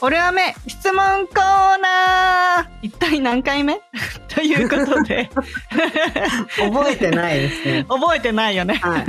オルアメ質問コーナー一体何回目？ということで 覚えてないですね。覚えてないよね。はい。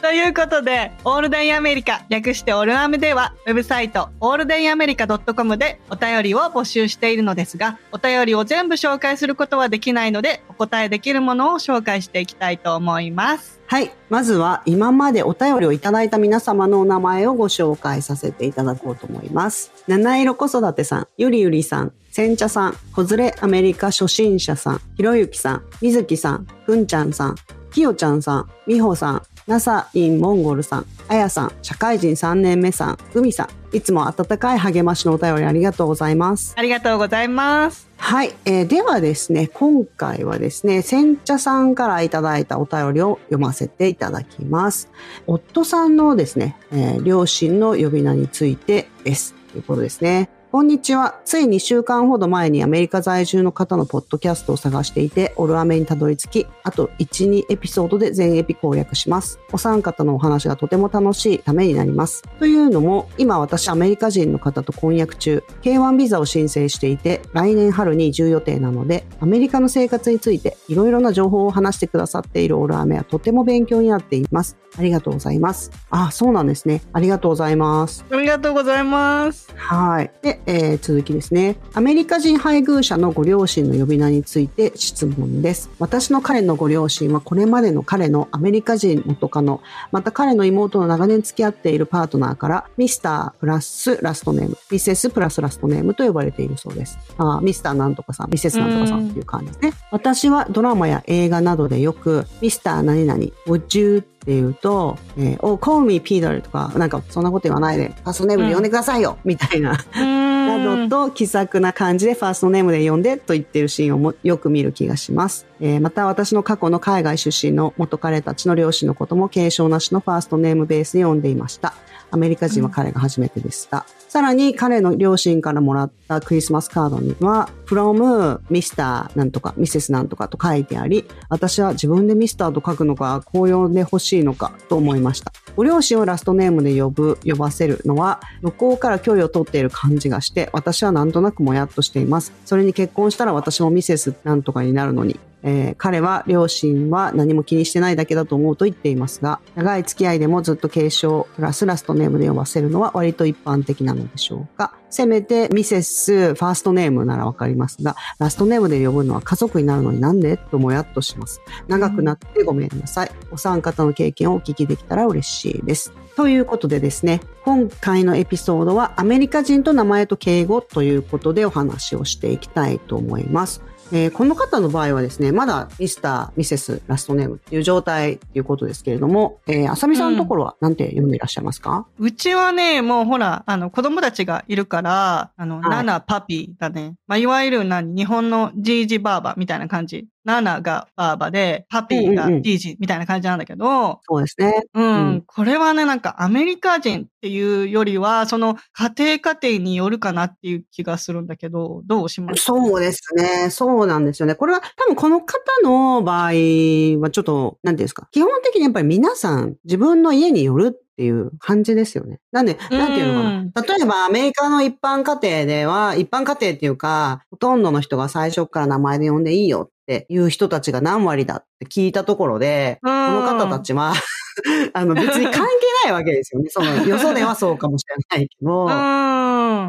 ということで、オールデンアメリカ、略してオルアメでは、ウェブサイト、オールデンアメリカ .com でお便りを募集しているのですが、お便りを全部紹介することはできないので、お答えできるものを紹介していきたいと思います。はい。まずは、今までお便りをいただいた皆様のお名前をご紹介させていただこうと思います。七色子育てさん、ゆりゆりさん、煎茶さん、子連れアメリカ初心者さん、ひろゆきさん、みずきさん、ふんちゃんさん、きよちゃんさん、みほさん、なさインモンゴルさん、あやさん、社会人3年目さん、うみさん、いつも温かい励ましのお便りありがとうございます。ありがとうございます。はい、えーではですね、今回はですね、煎茶さんからいただいたお便りを読ませていただきます。夫さんのですね、えー両親の呼び名についてです。ということですね。こんにちは。つい2週間ほど前にアメリカ在住の方のポッドキャストを探していて、オルアメにたどり着き、あと1、2エピソードで全エピ攻略します。お三方のお話がとても楽しいためになります。というのも、今私アメリカ人の方と婚約中、K1 ビザを申請していて、来年春に移住予定なので、アメリカの生活についていろいろな情報を話してくださっているオルアメはとても勉強になっています。ありがとうございます。あ、そうなんですね。ありがとうございます。ありがとうございます。はい。で、えー続きですね。アメリカ人配偶者のご両親の呼び名について質問です。私の彼のご両親はこれまでの彼のアメリカ人元カノ、また彼の妹の長年付き合っているパートナーからミスタープラスラストネーム、ミセスプラスラストネームと呼ばれているそうです。あミスターなんとかさん、ミセスなんとかさんっていう感じですね。私はドラマや映画などでよくミスター何々、would you って言うと、えー、oh, call me Peter とか、なんかそんなこと言わないで、パーソネームで呼んでくださいよ、みたいな。ななどと気さくな感じでファーストネームで呼んでと言ってるシーンをもよく見る気がします。えーまた私の過去の海外出身の元彼たちの両親のことも継承なしのファーストネームベースで呼んでいました。アメリカ人は彼が初めてでした。さらに彼の両親からもらったクリスマスカードには from Mr. なんとか Mrs. なんとかと書いてあり、私は自分でミスターと書くのか、こう呼んでほしいのかと思いました。ご両親をラストネームで呼ぶ、呼ばせるのは、向こうから距離を取っている感じがして、私はなんとなくもやっとしています。それに結婚したら私もミセスなんとかになるのに、えー彼は両親は何も気にしてないだけだと思うと言っていますが、長い付き合いでもずっと継承ラスラストネームで呼ばせるのは割と一般的なのでしょうか。せめてミセスファーストネームならわかりますが、ラストネームで呼ぶのは家族になるのになんでともやっとします。長くなってごめんなさい。お三方の経験をお聞きできたら嬉しいです。ということでですね、今回のエピソードはアメリカ人と名前と敬語ということでお話をしていきたいと思います。えーこの方の場合はですね、まだミスター、ミセス、ラストネームっていう状態っていうことですけれども、えー、あさみさんのところは何て読んでいらっしゃいますか、うちはね、もうほら、あの、子供たちがいるから、あの、はいナナパピーだね。まあ、いわゆる何、日本のジージバーバみたいな感じ。ナナがバーバで、パピーがうんうんうんジージみたいな感じなんだけど、そうですね。うん、うんこれはね、なんかアメリカ人っていうよりは、その家庭家庭によるかなっていう気がするんだけど、どうします？そうですね。そうなんですよね。これは多分この方の場合はちょっと、なんていうんですか。基本的にやっぱり皆さん自分の家によるっていう感じですよね。なんで、なんていうのかうんな。例えばアメリカの一般家庭では、一般家庭っていうか、ほとんどの人が最初から名前で呼んでいいよっていう人たちが何割だって聞いたところで、ここの方たちは、あの別に関係ないわけですよね。その、よそではそうかもしれないけど。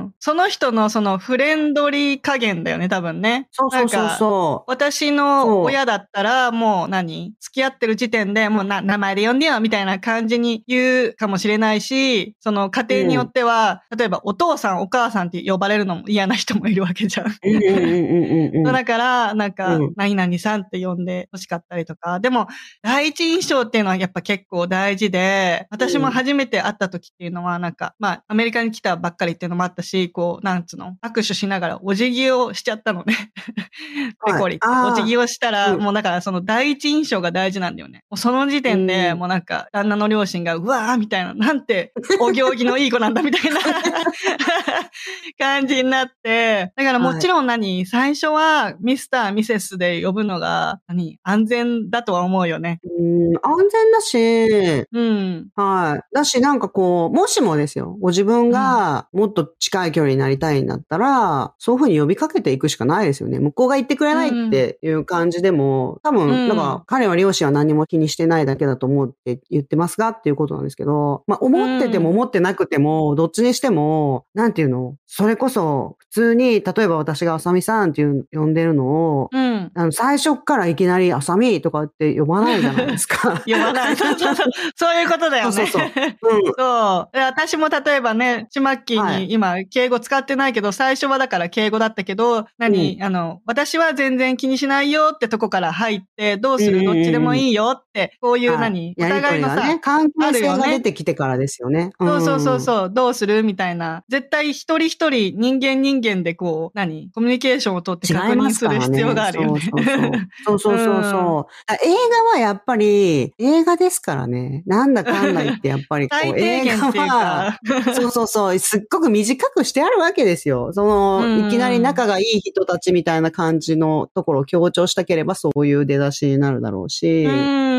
うん。ん。その人のそのフレンドリー加減だよね、多分ね。そうそうそうそう。私の親だったら、もう何？付き合ってる時点でもうな、名前で呼んでよみたいな感じに言うかもしれないし、その家庭によっては、例えばお父さんお母さんって呼ばれるのも嫌な人もいるわけじゃん。うんうんうんうんうん。だから、なんかうん、何々さんって呼んで欲しかったりとか。でも、第一印象っていうのはやっぱ結構大事で、私も初めて会った時っていうのは、なんか、まあ、アメリカに来たばっかりっていうのもあったし、こう、なんつうの、握手しながらお辞儀をしちゃったのね。ペコリお辞儀をしたら、うんもうだからその第一印象が大事なんだよね。その時点で、うんもうなんか、旦那の両親が、うわーみたいな、なんて、お行儀のいい子なんだみたいな 感じになって、だからもちろん何、最初はミスター、ミセスで呼ぶのが、何、安全だとは思うよね。うん、安全だし、うん。はい。だし、なんかこう、もしもですよ、ご自分がもっと近い距離になりたいんだったら、そういうふうに呼びかけていくしかないですよね。向こうが言ってくれないっていう感じでも、多分、うんなんか、彼は両親は何も気にしてないだけだと思って言ってますがっていうことなんですけど、まあ、思ってても思ってなくても、どっちにしても、なんていうのそれこそ、普通に、例えば私があさみさんっていう呼んでるのを、うん。あの、最初っからいきなりあさみとかって呼ばないじゃないですか。呼ばない。そうそうそう。そういうことだよね。そうそうそううん。そう。で私も例えばね、ちまっきーはいに今、敬語使ってないけど、最初はだから敬語だったけど、何、あの、私は全然気にしないよってとこから入って、どうする？うんうんうんどっちでもいいよって、こういうはい何、お互いのさ、ね、関係性が出てきてからですよね。そうそうそううそう、どうする？みたいな。絶対一人一人人間人間でこう、何？コミュニケーションを取ってん。確認する必要があるよね。そうそうそう。そうそうそうそう。あ映画はやっぱり、映画ですからね。なんだかんだ言って、やっぱりこ最う、低映画は、か。そうそうそう、すっごく短くしてあるわけですよ。その、うんいきなり仲がいい人たちみたいな感じのところを強調したければ、そういう出だしになるだろうし。うん。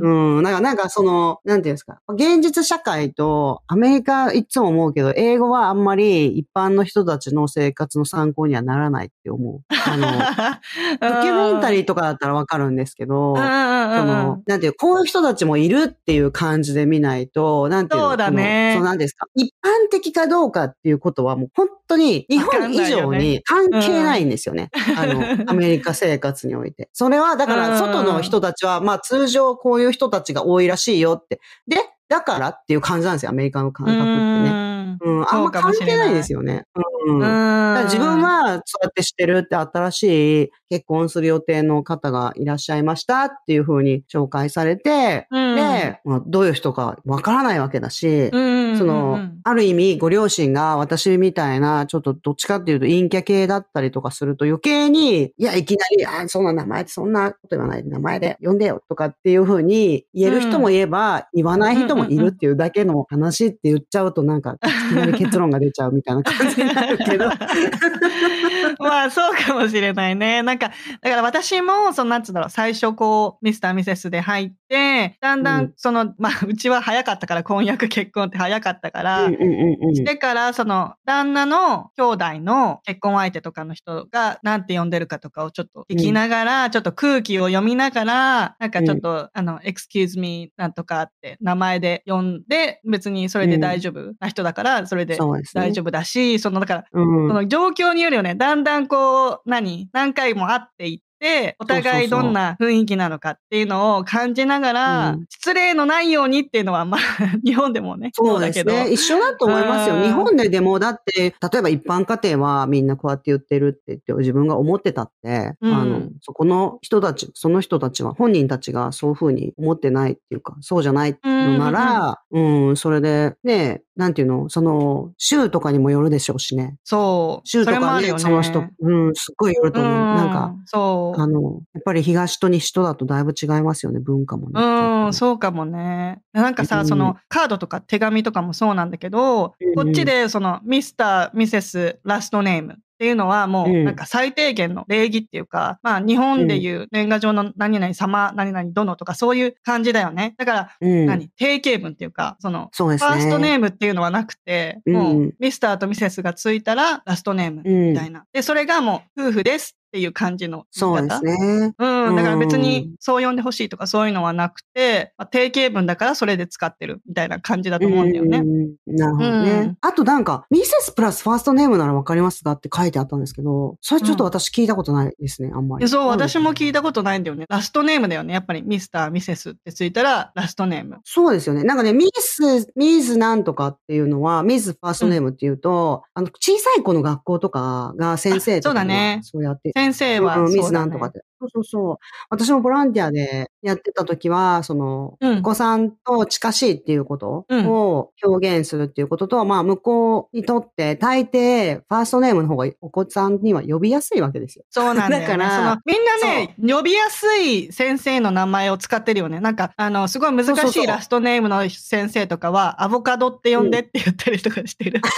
うん。なんか、なんかその、なんていうんですか？現実社会とアメリカいつも思うけど、英語はあんまり一般の人たちの生活の参考にはならないって思う。あの、ドキュメンタリーとかだったらわかるんですけど、そうんうんうんうんの、なんていう、こういう人たちもいるっていう感じで見ないと、なんていうのそうだねそうなんですか？一般的かどうかっていうことはもう本当に日本以上に関係ないんですよね。あの、アメリカ生活において。それは、だから外の人たちは、まあ通常こういう人たちが多いらしいよって。で、だからっていう感じなんですよ、アメリカの感覚ってね。ね。うん、あんま関係ないですよね。うん。だ自分はそうやってしてるって新しい結婚する予定の方がいらっしゃいましたっていうふうに紹介されて、うん、で、まあ、どういう人かわからないわけだし、うん、その、うんある意味、ご両親が私みたいな、ちょっとどっちかっていうと陰キャ系だったりとかすると余計に、いや、いきなり、あ、そんな名前、そんなこと言わないで名前で呼んでよとかっていうふうに言える人もいれば、言わない人もいるっていうだけの話って言っちゃうとなんか、結論が出ちゃうみたいな感じになるけど。まあそうかもしれないね。なんか、だから私も、そのなんつうんだろう、最初こう、ミスターミセスで入って、だんだうんんその、まあうちは早かったから、婚約結婚って早かったから、うんうんうんうんしてから、その、旦那の兄弟の結婚相手とかの人が、なんて呼んでるかとかをちょっと聞きながら、ちょっと空気を読みながら、なんかちょっと、あの、excuse me なんとかって名前で呼んで、別にそれで大丈夫な人だから、それで。大丈夫だし、その、だから、うんその状況によるよね。だんだんこう、何何回も会っていって、お互いどんな雰囲気なのかっていうのを感じながら、うん。失礼のないようにっていうのは、まあ、日本でもね、そうだけど。ですね。一緒だと思いますよ。うん。日本ででも、だって、例えば一般家庭はみんなこうやって言ってるって言って自分が思ってたって、うん。あの、そこの人たち、その人たちは、本人たちがそういうふうに思ってないっていうか、そうじゃないのなら、うん、それで、ね、なんていうの、その、州とかにもよるでしょうしね。そう。州とかね、そね。その人、うん、すっごいよると思う。うんなんか、そう。あの、やっぱり東と西とだとだいぶ違いますよね、文化もね。うん、そうかもね。なんかさ、うんそのカードとか手紙とかもそうなんだけど、うんこっちでそのミスター、ミセス、ラストネームっていうのはもううんなんか最低限の礼儀っていうか、まあ日本でいう年賀状の何々様、何々殿とかそういう感じだよね。だから、うん、何？定型文っていうか、その。ファーストネームっていうのはなくて、うんもうミスターとミセスがついたらラストネームみたいな。で、それがもう夫婦ですっていう感じのそうですね。うん。だから別うんにそう呼んでほしいとかそういうのはなくて、まあ、定型文だからそれで使ってるみたいな感じだと思うんだよね。うんなるほどね。うんあとなんか、ミセスプラスファーストネームならわかりますかって書いてあったんですけど、それちょっと私聞いたことないですね、あんまり。そう、私も聞いいたことないんだよね。ラストネームだよね。やっぱりミスター、ミセスってついたらラストネーム。そうですよね。なんかね、ミス、ミズなんとかっていうのは、ミズファーストネームっていうと、あの、小さい子の学校とかが先生とかそうだねがそうやって、先生はねなんとかって。そうそうそう。私もボランティアでやってた時は、その、うんお子さんと近しいっていうことうんを表現するっていうことと、まあ、向こうにとって、大抵、ファーストネームの方がお子さんには呼びやすいわけですよ。そうなんだよ、ね。だからみんなね、呼びやすい先生の名前を使ってるよね。なんか、あの、すごい難しいラストネームの先生とかは、アボカドって呼んでって言ったりとかしてる。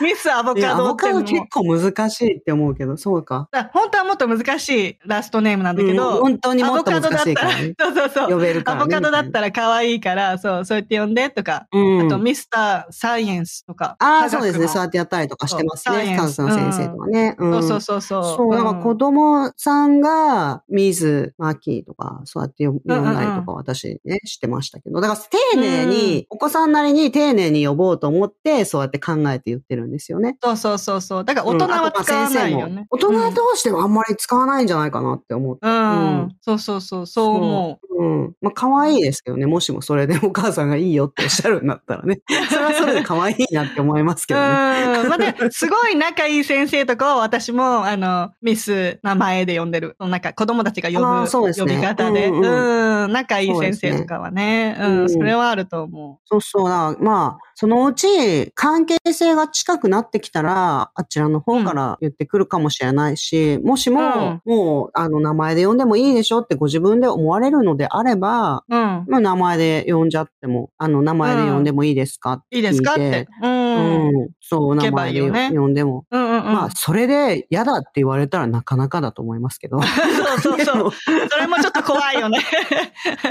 ミスアボカカドってもド結構難しいって思うけど、そうか。だ本当はもっと難しいラストネームなんだけど、うん本当にもっと難しいからね。そうそうそう。呼べるからね。アボカドだったら可愛いから、そう、そうやって呼んでとか、うん。あとミスターサイエンスとか。ああ、そうですね。そうやってやったりとかしてますそうね。科学の先生とかね。うんそうそうそうそう。そう、だから子供さんが、ミズ、マキーとか、そうやって呼呼んだりとか私ね、してましたけど。だから丁寧に、お子さんなりに丁寧に呼ぼうと思って、そうやって考えて言ってるんですよね。そうそうそうそう。だから大人は使わないよね。大人同士ではあんまり使わないんじゃないかなって思って。うん。うんん。そうそうそう、そう思う。うん。まあ、可愛いですけどね。もしもそれでお母さんがいいよっておっしゃるんだったらね。それはそれで可愛いなって思いますけうん。どね。まあね、すごい仲いい先生とかは私も、あの、ミス名前で呼んでる。なんか子供たちが呼ぶですね呼び方で。うんうんうん。仲いい先生とかはね。そうねうんうん。それはあると思そうそうだ。まあ、そのうち関係性が近くなってきたら、あちらの方から言ってくるかもしれないし、もしも、もう、あの、名前で呼んでもいいでしょってご自分で思われるのであれば、う。うん。まあ、名前で呼んじゃっても、あの、名前で呼んでもいいですかって聞いて。いいですかって。う。うんん。そう、名前で呼んでも。うんうんうん。まあ、それで嫌だって言われたらなかなかだと思いますけど。そうそうそう。それもちょっと怖いよね。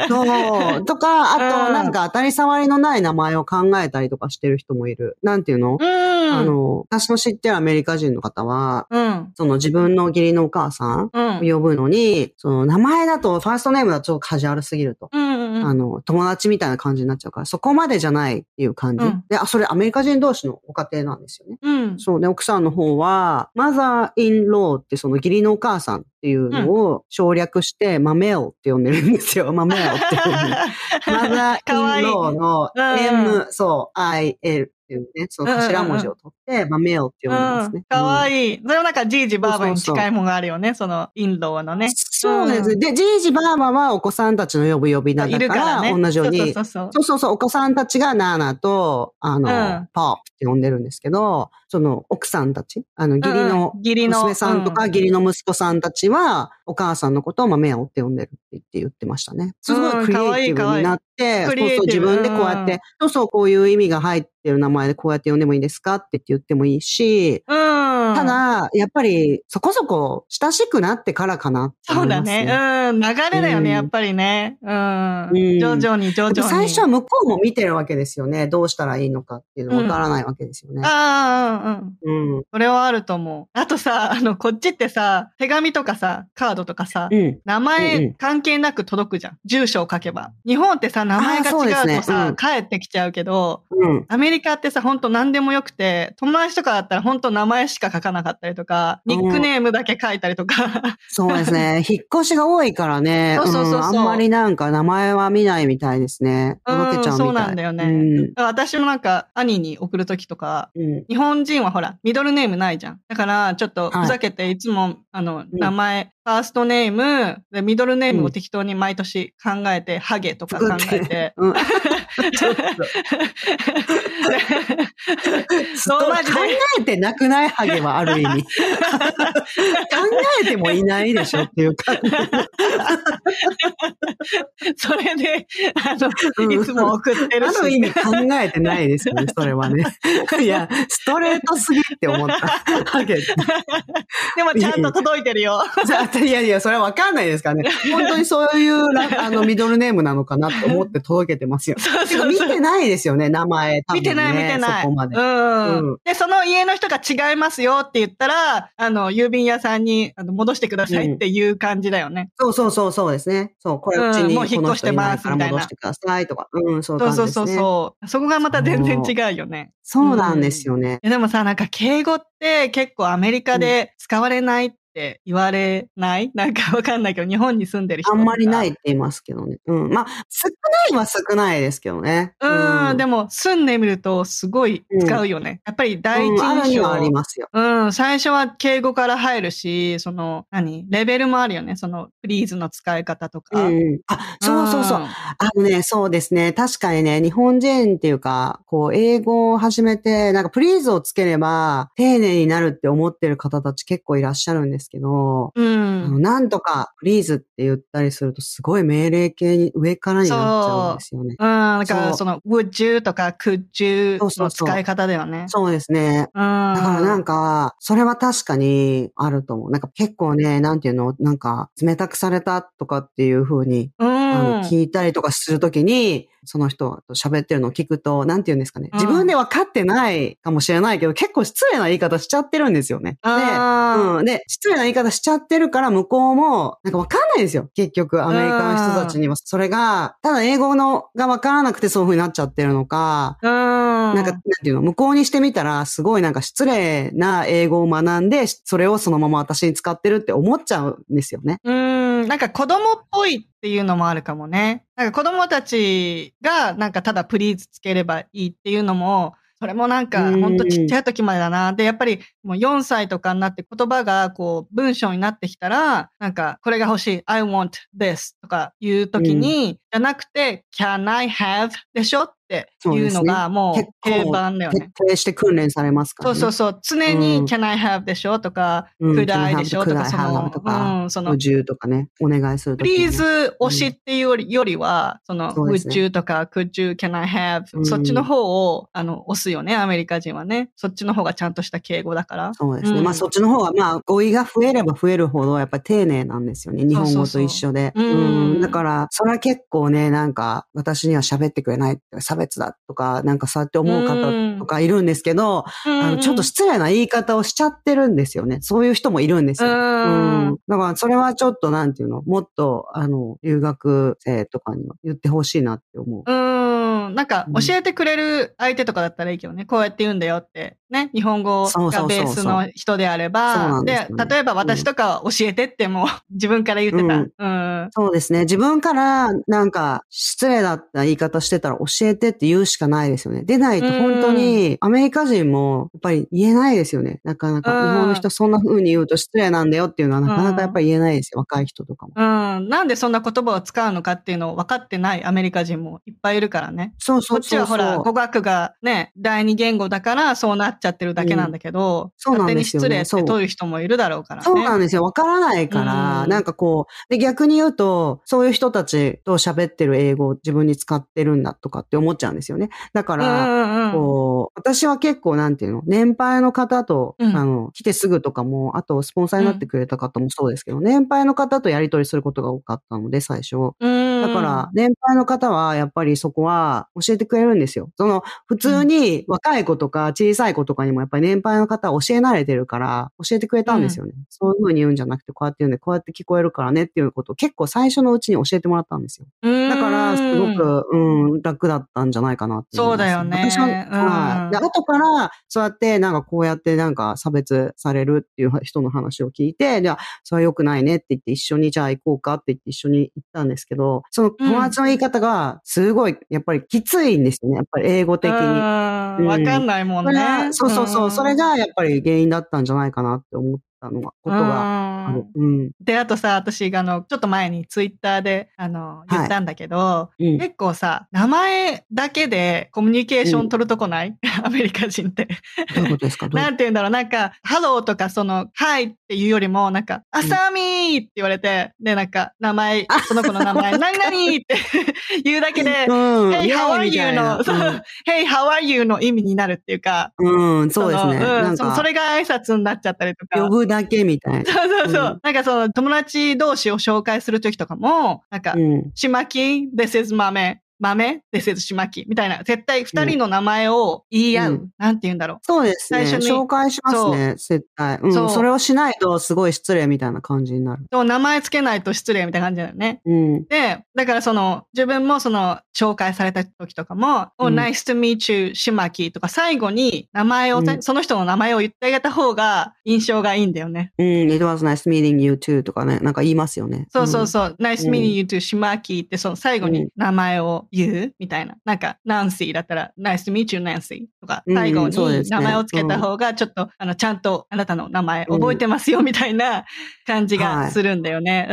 そう。とか、あと、うんなんか当たり障りのない名前を考えたりとかしてる人もいる。なんていうの、うん。あの、私の知ってるアメリカ人の方は、うん。その自分の義理のお母さんうん。を呼ぶのに、その名前だと、ファーストネームだとカジュアルすぎると。うんうんうん。あの、友達みたいな感じになっちゃうから、そこまでじゃないっていう感じ。うんで、あ、それアメリカ人同士のご家庭なんですよね。うん。そうで、奥さんの方は、 mother-in-law ってその義理のお母さんっていうのを省略して、マメオって呼んでるんですよ。マメオって呼んでる。mother-in-law のうん M、そう、I、L っていうね、その頭文字を取って、マメオって呼んでますね。かわい。いい。それもなんか、じいじばあばに近いものがあるよね。その、インドのね。そうです。で、じいじばあばはお子さんたちの呼ぶ呼び名いだか、ら。同じように、そうそうそうそうそうそう、お子さんたちが Nana と、あの、うんポップって呼んでるんですけど、その奥さんたち、あの、義理のうん義理の娘さんとか、うん義理の息子さんたちは、お母さんのことをマメオって呼んでるって言って言ってましたね。すごいクリエイティブになって、そうそう、自分でこうやっうんて、そうそう、こういう意味が入ってる名前でこうやって呼んでもいいですかって言ってもいいし、うん。ただ、やっぱり、そこそこ親しくなってからかなってそうだね。ね。うん。流れだよね、うんやっぱりね。うん。うん徐々に徐々に。最初は向こうも見てるわけですよね。どうしたらいいのかっていうのわからないわけですよね。ああ、うんうん。うん。それはあると思う。あとさ、あの、こっちってさ、手紙とかさ、カードとかさ、うん。名うんう前ん関係なく届くじゃん。住所を書けば。日本ってさ、名前が違うとさ、うん帰ってきちゃうけど、うん。アメリカってさ、ほんと何でもよくて、友達とかだったらほんと名前しか書かなかったりとか、ニックネームだけ書いたりとか。そうですね。引っ越しが多いからね。そうそうそうそうんあんまりなんか名前は見ないみたいですね。届けちゃうみたい。うんそうなんだよね私もなんか兄に送るときとか。日本人はほら、ミドルネームないじゃん。だから、ちょっとはいふざけて、いつも、あの、名前、ファーストネーム、で、ミドルネームを適当に毎年考えて、ハゲとか考えて。うん。ちょっと。そ考えてなくないハゲはある意味。考えてもいないでしょっていう感じ。それで、あの、うんいつも送ってるし。ある意味考えてないですよね、それはね。いや、ストレートすぎって思ったわけで。でもちゃんと届いてるよ。いやいや、それはわかんないですからね。本当にそういうラあのミドルネームなのかなって思って届けてますよ。そうてか見てないですよね、名前。ね見てない見てない。そこまで。うん、うんで、その家の人が違いますよって言ったら、あの、郵便屋さんにあの戻してくださいっていう感じだよね。そうそうそうそうですね。そう、これうちにうんもう引っ越してますみたいな戻してくださいとか。うん、そうそうそう。そうそう。そこがまた全然違うよね。そうなんですよね。でもさ、なんか敬語って結構アメリカで使われないって言われない、なんかわかんないけど、日本に住んでる人あんまりないい。って言いますけどね。うん。まあ、少ないは少ないですけどね。うん、でも、も住んでみるとすごい使うよね。やっぱり第一印象。にはありますよ。うん、最初は敬語から入るし、その、何？レベルもあるよね。その、プリーズの使い方とうか。んうん。あ、そうそうそう。んあのね、そうですね。確かにね、日本人っていうか、こう、英語を始めて、なんか、プリーズをつければ、丁寧になるって思ってる方たち結構いらっしゃるんですけど、うあのん。なんとか、プリーズって言ったりすると、すごい命令系に上からになっちゃうんですよね。うん、だからその、would you とか could you の使い方だよね。そうですね。うん。だからなんか、それは確かにあると思う。なんか結構ね、なんていうの、なんか、冷たくされたとかっていう風に、うん。あの、聞いたりとかするときに、その人と喋ってるのを聞くと、なんて言うんですかね。うん自分で分かってないかもしれないけど、結構失礼な言い方しちゃってるんですよね。で、うん。で、失礼な言い方しちゃってるから、向こうも、なんか分かんないんですよ。結局、アメリカの人たちには。それが、ただ英語のが分からなくてそういう風になっちゃってるのか、うん。なんか、なんていうの、向こうにしてみたら、すごいなんか失礼な英語を学んで、それをそのまま私に使ってるって思っちゃうんですよね。うん、なんか子供っぽいっていうのもあるかもね。なんか子供たちがなんかただプリーズつければいいっていうのも、それもなんかうんほんとちっちゃい時までだな。で、やっぱりもう4歳とかになって言葉がこう文章になってきたら、なんかこれが欲しい。I want this とかいう時に、じゃなくて can I have でしょっていうのがもう結定構番だよね。徹底して訓練されますからね。そうそうそう。常にうん can I have でしょとか、うん could I でしょとか、その、とかうん、その、Would とかね、お願いするときにね。プリーズ推しっていうよりよりは、その、would ね you とか could you, can I have、うんそっちの方を、あの、押すよね、アメリカ人はね。そっちの方がちゃんとした敬語だから。そうですね。うんまあそっちの方が、まあ語彙が増えれば増えるほど、やっぱり丁寧なんですよね。日本語と一緒で。そうんだから、それは結構ね、なんか、私には喋ってくれない、差別だとか、なんかそうやって思う方とかいるんですけど、あのちょっと失礼な言い方をしちゃってるんですよね。そういう人もいるんですよ。うんうんだから、それはちょっと、なんていうの、もっと、あの、留学生とかには言ってほしいなって思う。うん。なんか、うん教えてくれる相手とかだったらいいけどね。こうやって言うんだよって。ね。日本語がベースの人であれば。でね例えば私とかは教えてっても、自分から言ってた。うん。そうですね。自分から、なんか、失礼だった言い方してたら教えてって言うしかないですよね。でないと本当に、アメリカ人も、やっぱり言えないですよね。なかなか。うん日本の人そんな風に言うと失礼なんだよっていうのは、なかなかやっぱり言えないですよ。若い人とかも。うん。なんでそんな言葉を使うのかっていうのを分かってないアメリカ人もいっぱいいるからね。そうそう。こっちはほら、語学がね、第二言語だからそうなっちゃってるだけなんだけど、そうなんですよね失礼って取る人もいるだろうからね。そうなんですよ。わからないから、うんなんかこう、で、逆に言うと、そういう人たちと喋ってる英語を自分に使ってるんだとかって思っちゃうんですよね。だかうんら、うんうん。こう、私は結構なんていうの、年配の方と、うんあの、来てすぐとかも、あとスポンサーになってくれた方もそうですけど、年配の方とやり取りすることが多かったので、最初。うんだから、年配の方は、やっぱりそこは教えてくれるんですよ。その、普通に若い子とか小さい子とかにもやっぱり年配の方は教え慣れてるから、教えてくれたんですよね。そういう風に言うんじゃなくて、こうやって言うんで、こうやって聞こえるからねっていうことを結構最初のうちに教えてもらったんですよ。だから、すごく、うん、楽だったんじゃないかなってそうだよね私は、うんはい。で、後から、そうやって、なんかこうやってなんか差別されるっていう人の話を聞いて、じゃあ、それは良くないねって言って一緒にじゃあ行こうかって言って一緒に行ったんですけど、その友達の言い方が、すごい、やっぱりきついんですよね。やっぱり英語的に。うんわかんないもんねは。そうそうそう。それが、がやっぱり原因だったんじゃないかなって思っったのが、ことがある。うん。で、あとさ、私があの、ちょっと前にツイッターで、あの、言ったんだけど、うん。結構さ、名前だけでコミュニケーション取るとこない、アメリカ人って。どういうことですか？なんて言うんだろう、なんか、ハローとか、その、 hi っていうよりも、なんか、アサミーって言われて、で、なんか、名前、その子の名前、何々って 言うだけで、うん。Hey, イ how エ are you? の、そう Hey, how are you? の意味になるっていうか、うん、うんそうですね。のなんそ、れが挨拶になっちゃったりとか。だけみたいな。そうそうそう。うんなんかその友達同士を紹介するときとかも、なんか、うん。しまき、this is 豆、豆、this is しまき、みたいな、絶対二人の名前を言い合う。うんなんて言うんだろう。そうですね。最初に紹介しますね、絶対。うん。そうそれをしないとすごい失礼みたいな感じになる。そう、名前つけないと失礼みたいな感じだよね。うん。で、だからその、自分もその、紹介された時とかも、うん oh, nice to meet you, しまきとか、最後に名前を、うんその人の名前を言ってあげた方が印象がいいんだよね。うん。It was nice meeting you too とかね。なんか言いますよね。そうそうそう、nice うん meeting you to しまきって、その最後に名前を言う？みたいな。なんか、ナンシーだったら、nice to meet you, Nancy とか、うん最後に名前をつけた方が、ちょっと、あの、ちゃんとあなたの名前覚えてますよみたいな感じがするんだよね。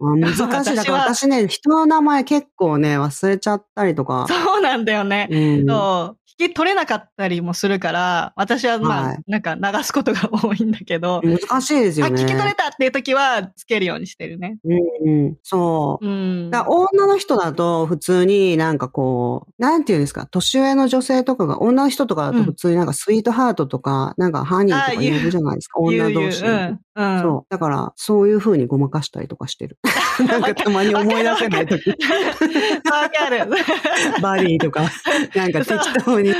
うん。うん。難しい。だからは私ね、人の名前結構ね、忘れちゃったりとか。そうなんだよね。うん。そう。引き取れなかったりもするから、私はまあ、はいなんか流すことが多いんだけど、難しいですあ、よね。聞き取れたっていう時はつけるようにしてるね。うんうん。そう。うん。女の人だと普通になんかこう、なんていうんですか、年上の女性とかが、女の人とかだと普通になんかスイートハートとか、なんかハニーとかあ言うじゃないですか、女同士ううん。うん。そう。だから、そういう風にごまかしたりとかしてる。なんかたまに思い出せないとき、わかる。バディとか、なんか適当に、うん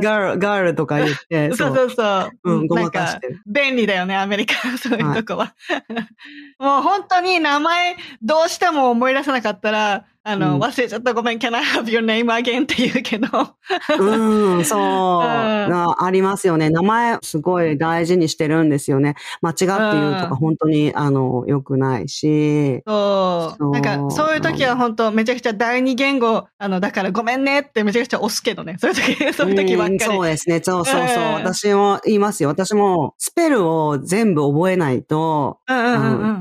ガール、ガールとか言って、そうそうそう。うん、ごまかしてる。便利だよね、アメリカ。そういうとこは。もう本当に名前どうしても思い出せなかったら、あの、うん忘れちゃったごめん、can I have your name again? って言うけど。うん、そう、なありますよね。名前すごい大事にしてるんですよね。間違って言うとうんか本当に、あの、良くないし。そう。なんか、そういう時は本当めちゃくちゃ第二言語、あの、だからごめんねってめちゃくちゃ押すけどね。そういう時、そういう時ばっかうんり。そうですね。そうそうそう。うん私も言いますよ。私もスペルを全部覚えないと。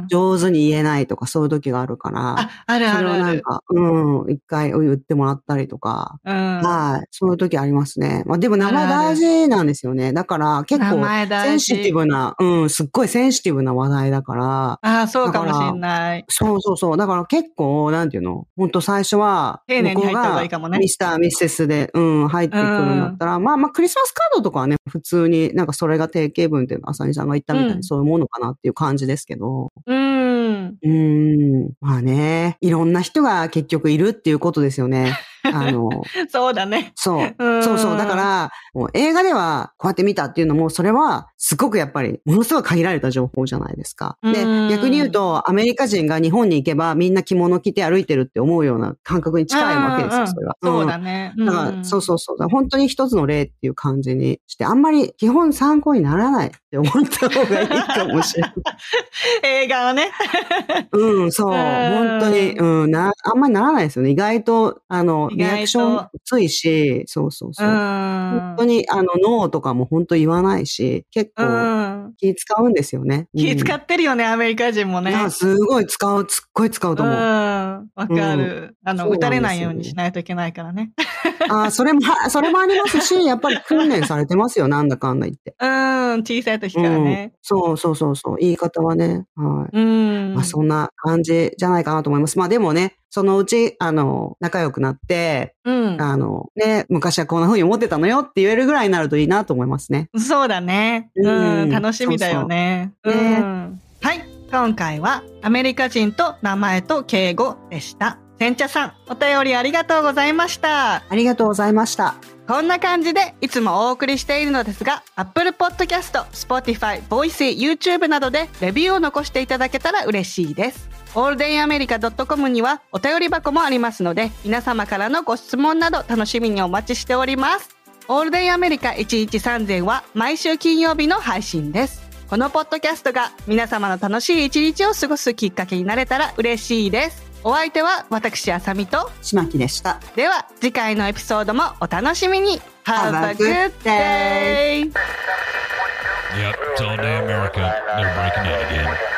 上手に言えないとかそういう時があるから、あ、あるあるある。うん、一回言ってもらったりとか、うん。はい。そういう時ありますね。まあでも名前大事なんですよね。だから結名構、センシティブな、うん、すっごいセンシティブな話題だから、ああ、そうかもしれない。そうそうそう。だから結構、なんていうの？本当最初は、丁寧に入った方がいいかもねミスター、ミセスで、うん、入ってくるんだったら、まあまあ、クリスマスカードとかはね、普通になんかそれが定型文っていうの、浅見さんが言ったみたいに、うんそういうものかなっていう感じですけど、うん。うーん、まあね、いろんな人が結局いるっていうことですよね。あの、そうだね。そう。うんそうそう。だから、もう映画ではこうやって見たっていうのも、それはすごくやっぱり、ものすごい限られた情報じゃないですか。でうん、逆に言うと、アメリカ人が日本に行けばみんな着物着て歩いてるって思うような感覚に近いわけですよ、それは。そうだね。うんだから、そうそうそう。本当に一つの例っていう感じにして、あんまり基本参考にならないって思った方がいいかもしれない。映画はね。うん、そう。うん本当に、うん、な、あんまりならないですよね。意外と、あの、リアクションついし、そうそうそう。うん。本当に、あの、ノーとかも本当言わないし、結う構ん。気使うんですよね。気使っってるよね、アメリカ人もね。あすごい使う、すっごい使うとうん。思う。わかる。あの、ね撃たれないようにしないといけないからね。あそれも、は それもありますし、やっぱり訓練されてますよ、なんだかんだ言って。うん。小さい時からうんね。そうそうそうそう。言い方はね。はい。うん。まあそんな感じじゃないかなと思います。まあでもね、そのうち、あの、仲良くなって、うん。あの、ね、昔はこんな風に思ってたのよって言えるぐらいになるといいなと思いますね。そうだね。ううんん。楽しみだよね。そうそうねん。はい。今回はアメリカ人と名前と敬語でした。せんちゃさん、お便りありがとうございました。ありがとうございました。こんな感じでいつもお送りしているのですが、Apple Podcast、Spotify、Voice、YouTube などでレビューを残していただけたら嬉しいです。オールデンアメリカ .com にはお便り箱もありますので、皆様からのご質問など楽しみにお待ちしております。オールデンアメリカ113は毎週金曜日の配信です。このポッドキャストが皆様の楽しい一日を過ごすきっかけになれたら嬉しいです。お相手は私、あさみと、しまきでした。では次回のエピソードもお楽しみに Have a good day! Yep, it's all day America. They're breaking in again.